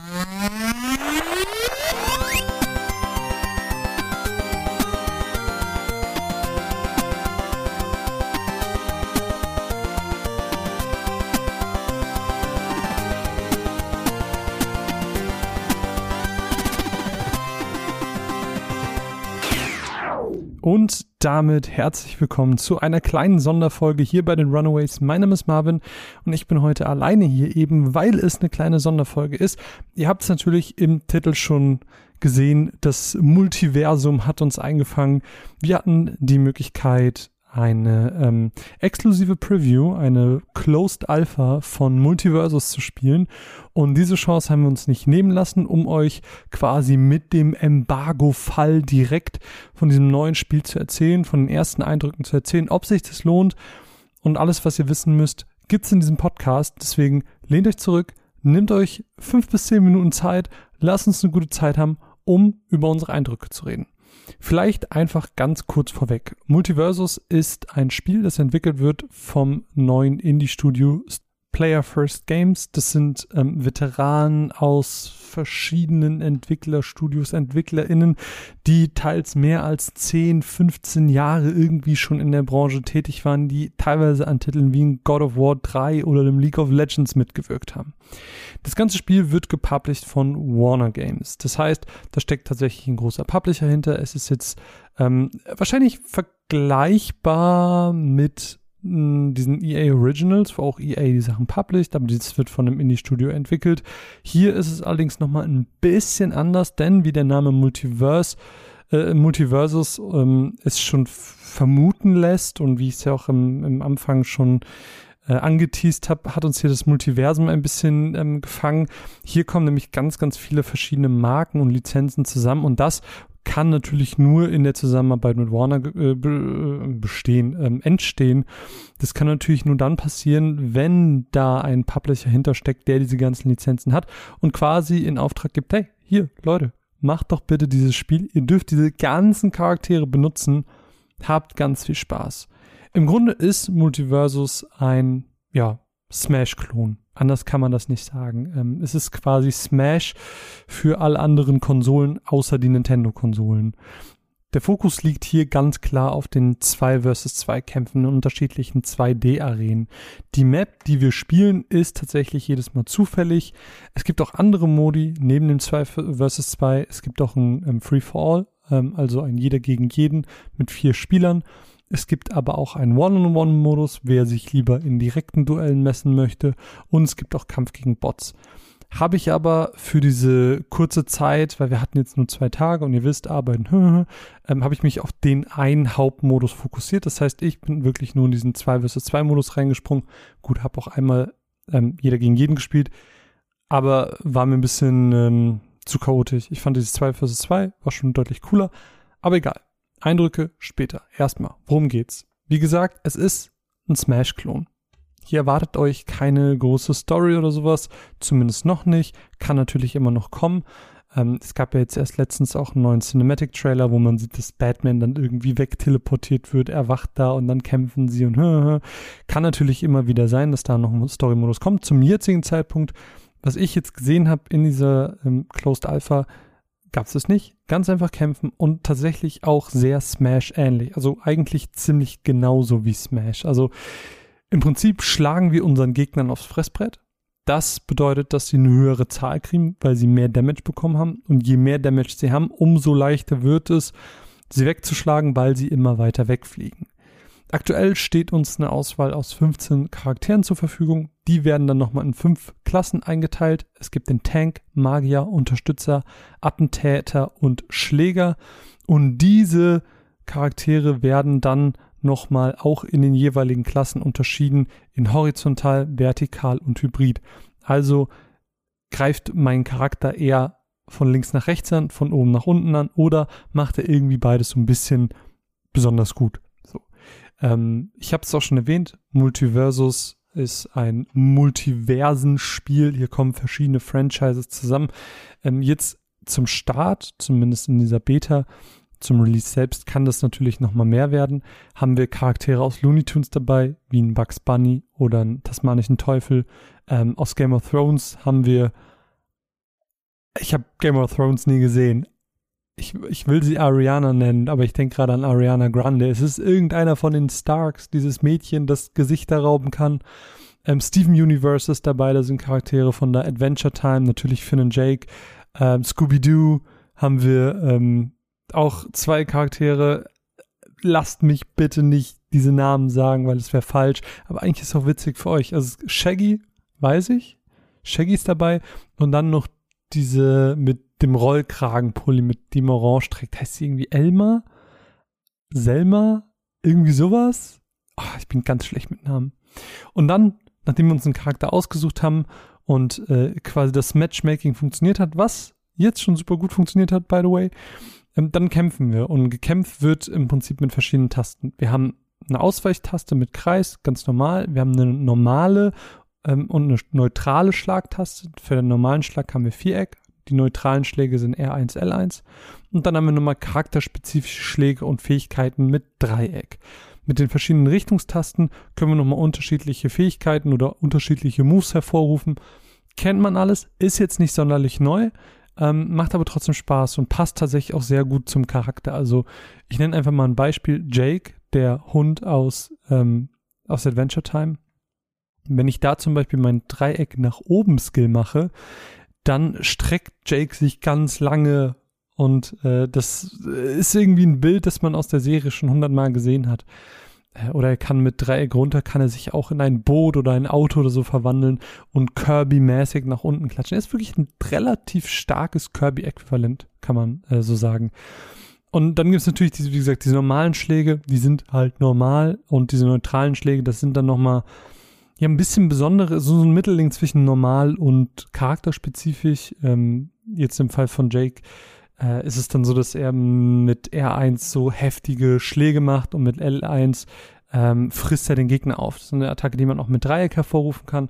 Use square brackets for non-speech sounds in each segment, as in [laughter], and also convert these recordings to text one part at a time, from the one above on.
you. Und damit herzlich willkommen zu einer kleinen Sonderfolge hier bei den Runaways. Mein Name ist Marvin und ich bin heute alleine hier eben, weil es eine kleine Sonderfolge ist. Ihr habt es natürlich im Titel schon gesehen, das Multiversum hat uns eingefangen. Wir hatten die Möglichkeit, eine ähm, exklusive Preview, eine Closed Alpha von Multiversus zu spielen. Und diese Chance haben wir uns nicht nehmen lassen, um euch quasi mit dem Embargo-Fall direkt von diesem neuen Spiel zu erzählen, von den ersten Eindrücken zu erzählen, ob sich das lohnt. Und alles, was ihr wissen müsst, gibt's in diesem Podcast. Deswegen lehnt euch zurück, nehmt euch fünf bis zehn Minuten Zeit, lasst uns eine gute Zeit haben, um über unsere Eindrücke zu reden. Vielleicht einfach ganz kurz vorweg. Multiversus ist ein Spiel, das entwickelt wird vom neuen Indie-Studio Player First Games. Das sind ähm, Veteranen aus verschiedenen Entwicklerstudios, EntwicklerInnen, die teils mehr als 10, 15 Jahre irgendwie schon in der Branche tätig waren, die teilweise an Titeln wie God of War 3 oder dem League of Legends mitgewirkt haben. Das ganze Spiel wird gepublished von Warner Games. Das heißt, da steckt tatsächlich ein großer Publisher hinter. Es ist jetzt ähm, wahrscheinlich vergleichbar mit diesen EA Originals, wo auch EA die Sachen published, aber dieses wird von einem Indie-Studio entwickelt. Hier ist es allerdings nochmal ein bisschen anders, denn wie der Name Multiverse, äh, Multiversus ähm, es schon vermuten lässt und wie ich es ja auch im, im Anfang schon äh, angeteased habe, hat uns hier das Multiversum ein bisschen ähm, gefangen. Hier kommen nämlich ganz, ganz viele verschiedene Marken und Lizenzen zusammen und das kann natürlich nur in der Zusammenarbeit mit Warner äh, äh, bestehen, ähm, entstehen. Das kann natürlich nur dann passieren, wenn da ein Publisher hintersteckt, der diese ganzen Lizenzen hat und quasi in Auftrag gibt, hey, hier, Leute, macht doch bitte dieses Spiel. Ihr dürft diese ganzen Charaktere benutzen. Habt ganz viel Spaß. Im Grunde ist Multiversus ein, ja, Smash-Klon. Anders kann man das nicht sagen. Ähm, es ist quasi Smash für alle anderen Konsolen außer die Nintendo-Konsolen. Der Fokus liegt hier ganz klar auf den 2 vs 2 Kämpfen in unterschiedlichen 2D-Arenen. Die Map, die wir spielen, ist tatsächlich jedes Mal zufällig. Es gibt auch andere Modi neben dem 2 vs 2. Es gibt auch ein ähm, Free for All, ähm, also ein jeder gegen jeden mit vier Spielern. Es gibt aber auch einen One-on-One-Modus, wer sich lieber in direkten Duellen messen möchte. Und es gibt auch Kampf gegen Bots. Habe ich aber für diese kurze Zeit, weil wir hatten jetzt nur zwei Tage und ihr wisst, arbeiten, [laughs] ähm, habe ich mich auf den einen Hauptmodus fokussiert. Das heißt, ich bin wirklich nur in diesen 2 vs 2 Modus reingesprungen. Gut, habe auch einmal ähm, jeder gegen jeden gespielt, aber war mir ein bisschen ähm, zu chaotisch. Ich fand dieses 2 vs 2 war schon deutlich cooler, aber egal. Eindrücke später. Erstmal, worum geht's? Wie gesagt, es ist ein Smash-Klon. Hier erwartet euch keine große Story oder sowas, zumindest noch nicht, kann natürlich immer noch kommen. Ähm, es gab ja jetzt erst letztens auch einen neuen Cinematic-Trailer, wo man sieht, dass Batman dann irgendwie wegteleportiert wird, erwacht da und dann kämpfen sie und [laughs] kann natürlich immer wieder sein, dass da noch ein Story-Modus kommt. Zum jetzigen Zeitpunkt, was ich jetzt gesehen habe in dieser ähm, Closed Alpha, gab es nicht. Ganz einfach kämpfen und tatsächlich auch sehr Smash-ähnlich. Also eigentlich ziemlich genauso wie Smash. Also im Prinzip schlagen wir unseren Gegnern aufs Fressbrett. Das bedeutet, dass sie eine höhere Zahl kriegen, weil sie mehr Damage bekommen haben. Und je mehr Damage sie haben, umso leichter wird es, sie wegzuschlagen, weil sie immer weiter wegfliegen. Aktuell steht uns eine Auswahl aus 15 Charakteren zur Verfügung. Die werden dann nochmal in fünf Klassen eingeteilt. Es gibt den Tank, Magier, Unterstützer, Attentäter und Schläger. Und diese Charaktere werden dann nochmal auch in den jeweiligen Klassen unterschieden in horizontal, vertikal und hybrid. Also greift mein Charakter eher von links nach rechts an, von oben nach unten an oder macht er irgendwie beides so ein bisschen besonders gut. Ähm, ich habe es auch schon erwähnt, Multiversus ist ein Multiversenspiel. Hier kommen verschiedene Franchises zusammen. Ähm, jetzt zum Start, zumindest in dieser Beta, zum Release selbst kann das natürlich nochmal mehr werden. Haben wir Charaktere aus Looney Tunes dabei, wie ein Bugs Bunny oder einen tasmanischen Teufel. Ähm, aus Game of Thrones haben wir ich habe Game of Thrones nie gesehen. Ich, ich will sie Ariana nennen, aber ich denke gerade an Ariana Grande. Es ist irgendeiner von den Starks, dieses Mädchen, das Gesichter rauben kann. Ähm, Steven Universe ist dabei, da sind Charaktere von der Adventure Time, natürlich Finn und Jake. Ähm, Scooby-Doo haben wir ähm, auch zwei Charaktere. Lasst mich bitte nicht diese Namen sagen, weil es wäre falsch. Aber eigentlich ist es auch witzig für euch. Also Shaggy, weiß ich. Shaggy ist dabei. Und dann noch diese mit dem Rollkragenpulli, mit dem Orange trägt. Heißt sie irgendwie Elma? Selma? Irgendwie sowas? Oh, ich bin ganz schlecht mit Namen. Und dann, nachdem wir uns einen Charakter ausgesucht haben und äh, quasi das Matchmaking funktioniert hat, was jetzt schon super gut funktioniert hat, by the way, ähm, dann kämpfen wir. Und gekämpft wird im Prinzip mit verschiedenen Tasten. Wir haben eine Ausweichtaste mit Kreis, ganz normal. Wir haben eine normale ähm, und eine neutrale Schlagtaste. Für den normalen Schlag haben wir Viereck. Die neutralen Schläge sind R1, L1. Und dann haben wir nochmal charakterspezifische Schläge und Fähigkeiten mit Dreieck. Mit den verschiedenen Richtungstasten können wir nochmal unterschiedliche Fähigkeiten oder unterschiedliche Moves hervorrufen. Kennt man alles, ist jetzt nicht sonderlich neu, ähm, macht aber trotzdem Spaß und passt tatsächlich auch sehr gut zum Charakter. Also ich nenne einfach mal ein Beispiel. Jake, der Hund aus, ähm, aus Adventure Time. Wenn ich da zum Beispiel mein Dreieck nach oben Skill mache, dann streckt Jake sich ganz lange und äh, das ist irgendwie ein Bild, das man aus der Serie schon hundertmal gesehen hat. Äh, oder er kann mit Dreieck runter, kann er sich auch in ein Boot oder ein Auto oder so verwandeln und Kirby-mäßig nach unten klatschen. Er ist wirklich ein relativ starkes Kirby-Äquivalent, kann man äh, so sagen. Und dann gibt es natürlich diese, wie gesagt, diese normalen Schläge, die sind halt normal und diese neutralen Schläge, das sind dann nochmal ja ein bisschen besondere, so ein Mittelding zwischen normal und charakterspezifisch. Ähm, jetzt im Fall von Jake äh, ist es dann so, dass er mit R1 so heftige Schläge macht und mit L1 ähm, frisst er den Gegner auf. Das ist eine Attacke, die man auch mit Dreieck hervorrufen kann.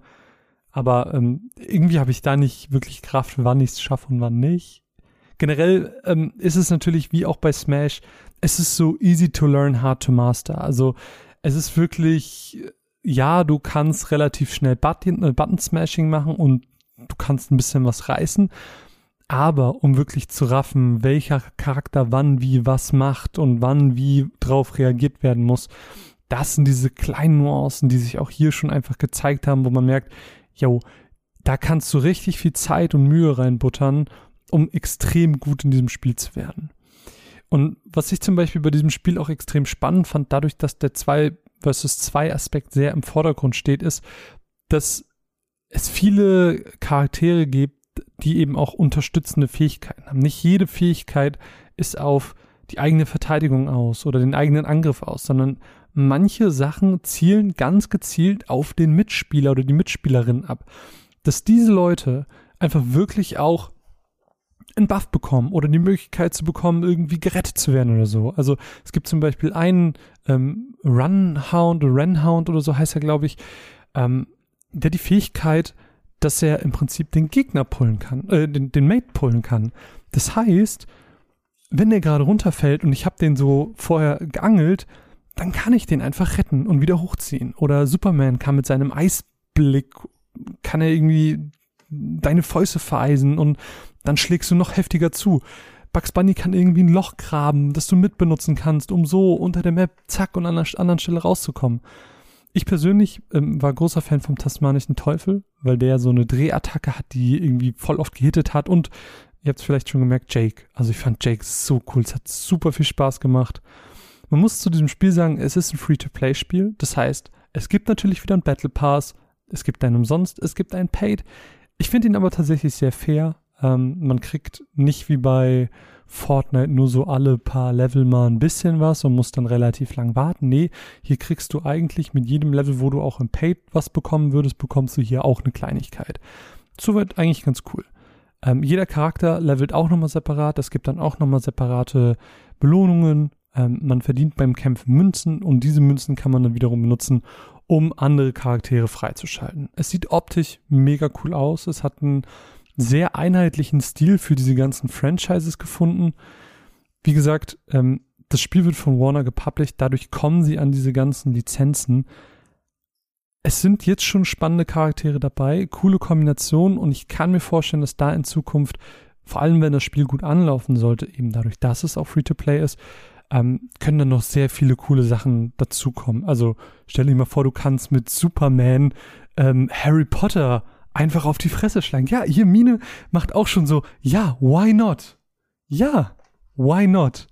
Aber ähm, irgendwie habe ich da nicht wirklich Kraft, wann ich es schaffe und wann nicht. Generell ähm, ist es natürlich wie auch bei Smash, es ist so easy to learn, hard to master. Also es ist wirklich, ja, du kannst relativ schnell Button, äh, Button Smashing machen und du kannst ein bisschen was reißen. Aber um wirklich zu raffen, welcher Charakter wann wie was macht und wann wie drauf reagiert werden muss, das sind diese kleinen Nuancen, die sich auch hier schon einfach gezeigt haben, wo man merkt, yo, da kannst du richtig viel Zeit und Mühe reinbuttern, um extrem gut in diesem Spiel zu werden. Und was ich zum Beispiel bei diesem Spiel auch extrem spannend fand, dadurch, dass der 2 versus 2 Aspekt sehr im Vordergrund steht, ist, dass es viele Charaktere gibt, die eben auch unterstützende Fähigkeiten haben. Nicht jede Fähigkeit ist auf die eigene Verteidigung aus oder den eigenen Angriff aus, sondern manche Sachen zielen ganz gezielt auf den Mitspieler oder die Mitspielerin ab. Dass diese Leute einfach wirklich auch einen Buff bekommen oder die Möglichkeit zu bekommen, irgendwie gerettet zu werden oder so. Also es gibt zum Beispiel einen ähm, Runhound Renhound oder so heißt er, glaube ich, ähm, der die Fähigkeit dass er im Prinzip den Gegner pullen kann, äh, den, den Mate pullen kann. Das heißt, wenn der gerade runterfällt und ich habe den so vorher geangelt, dann kann ich den einfach retten und wieder hochziehen. Oder Superman kann mit seinem Eisblick, kann er irgendwie deine Fäuste vereisen und dann schlägst du noch heftiger zu. Bugs Bunny kann irgendwie ein Loch graben, das du mitbenutzen kannst, um so unter der Map zack und an einer anderen Stelle rauszukommen. Ich persönlich ähm, war großer Fan vom tasmanischen Teufel, weil der so eine Drehattacke hat, die irgendwie voll oft gehittet hat und ihr habt es vielleicht schon gemerkt, Jake. Also ich fand Jake so cool, es hat super viel Spaß gemacht. Man muss zu diesem Spiel sagen, es ist ein Free-to-Play-Spiel. Das heißt, es gibt natürlich wieder einen Battle Pass, es gibt einen umsonst, es gibt einen Paid. Ich finde ihn aber tatsächlich sehr fair. Ähm, man kriegt nicht wie bei Fortnite nur so alle paar Level mal ein bisschen was und muss dann relativ lang warten. Nee, hier kriegst du eigentlich mit jedem Level, wo du auch im Paid was bekommen würdest, bekommst du hier auch eine Kleinigkeit. Soweit eigentlich ganz cool. Ähm, jeder Charakter levelt auch nochmal separat. Es gibt dann auch nochmal separate Belohnungen. Ähm, man verdient beim Kämpfen Münzen und diese Münzen kann man dann wiederum benutzen, um andere Charaktere freizuschalten. Es sieht optisch mega cool aus. Es hat einen sehr einheitlichen Stil für diese ganzen Franchises gefunden. Wie gesagt, ähm, das Spiel wird von Warner gepublished, dadurch kommen sie an diese ganzen Lizenzen. Es sind jetzt schon spannende Charaktere dabei, coole Kombinationen und ich kann mir vorstellen, dass da in Zukunft vor allem wenn das Spiel gut anlaufen sollte, eben dadurch, dass es auch Free-to-Play ist, ähm, können dann noch sehr viele coole Sachen dazukommen. Also stell dir mal vor, du kannst mit Superman ähm, Harry Potter einfach auf die Fresse schlagen. Ja, hier Mine macht auch schon so, ja, why not? Ja, why not?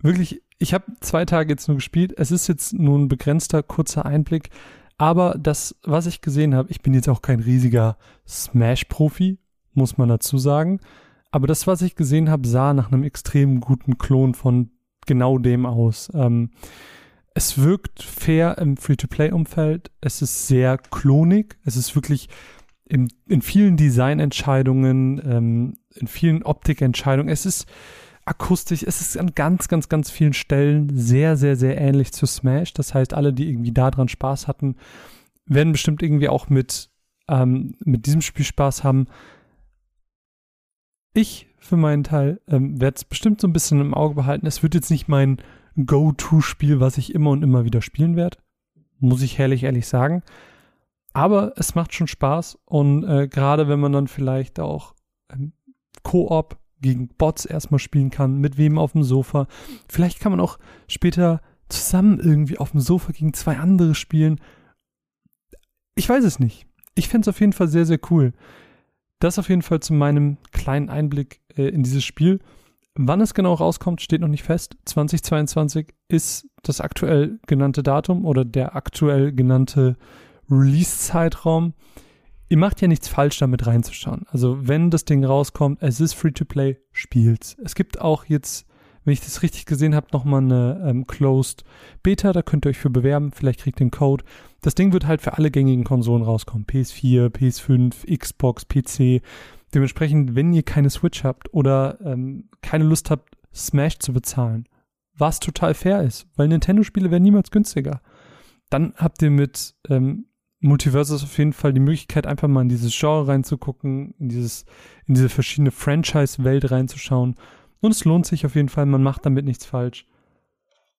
Wirklich, ich habe zwei Tage jetzt nur gespielt. Es ist jetzt nur ein begrenzter, kurzer Einblick. Aber das, was ich gesehen habe, ich bin jetzt auch kein riesiger Smash-Profi, muss man dazu sagen. Aber das, was ich gesehen habe, sah nach einem extrem guten Klon von genau dem aus. Ähm, es wirkt fair im Free-to-Play-Umfeld. Es ist sehr klonig. Es ist wirklich in, in vielen Designentscheidungen, ähm, in vielen Optikentscheidungen. Es ist akustisch, es ist an ganz, ganz, ganz vielen Stellen sehr, sehr, sehr ähnlich zu Smash. Das heißt, alle, die irgendwie daran Spaß hatten, werden bestimmt irgendwie auch mit, ähm, mit diesem Spiel Spaß haben. Ich für meinen Teil ähm, werde es bestimmt so ein bisschen im Auge behalten. Es wird jetzt nicht mein Go-To-Spiel, was ich immer und immer wieder spielen werde. Muss ich herrlich ehrlich sagen. Aber es macht schon Spaß und äh, gerade wenn man dann vielleicht auch ähm, Koop gegen Bots erstmal spielen kann, mit wem auf dem Sofa. Vielleicht kann man auch später zusammen irgendwie auf dem Sofa gegen zwei andere spielen. Ich weiß es nicht. Ich fände es auf jeden Fall sehr, sehr cool. Das auf jeden Fall zu meinem kleinen Einblick äh, in dieses Spiel. Wann es genau rauskommt, steht noch nicht fest. 2022 ist das aktuell genannte Datum oder der aktuell genannte Release-Zeitraum. Ihr macht ja nichts falsch damit reinzuschauen. Also wenn das Ding rauskommt, es ist Free-to-Play, spielt's. Es gibt auch jetzt, wenn ich das richtig gesehen habe, nochmal eine ähm, Closed Beta, da könnt ihr euch für bewerben, vielleicht kriegt ihr den Code. Das Ding wird halt für alle gängigen Konsolen rauskommen. PS4, PS5, Xbox, PC. Dementsprechend, wenn ihr keine Switch habt oder ähm, keine Lust habt, Smash zu bezahlen, was total fair ist, weil Nintendo-Spiele werden niemals günstiger. Dann habt ihr mit ähm, Multiverse ist auf jeden Fall die Möglichkeit, einfach mal in dieses Genre reinzugucken, in dieses, in diese verschiedene Franchise-Welt reinzuschauen. Und es lohnt sich auf jeden Fall, man macht damit nichts falsch.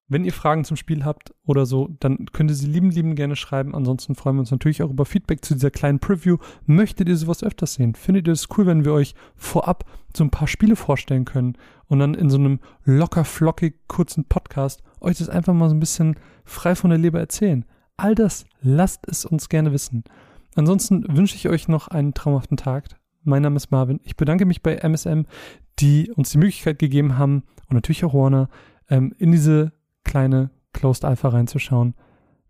Wenn ihr Fragen zum Spiel habt oder so, dann könnt ihr sie lieben, lieben gerne schreiben. Ansonsten freuen wir uns natürlich auch über Feedback zu dieser kleinen Preview. Möchtet ihr sowas öfters sehen? Findet ihr es cool, wenn wir euch vorab so ein paar Spiele vorstellen können und dann in so einem locker flockig kurzen Podcast euch das einfach mal so ein bisschen frei von der Leber erzählen? All das lasst es uns gerne wissen. Ansonsten wünsche ich euch noch einen traumhaften Tag. Mein Name ist Marvin. Ich bedanke mich bei MSM, die uns die Möglichkeit gegeben haben und natürlich auch Warner, ähm, in diese kleine Closed Alpha reinzuschauen.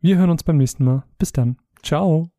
Wir hören uns beim nächsten Mal. Bis dann. Ciao.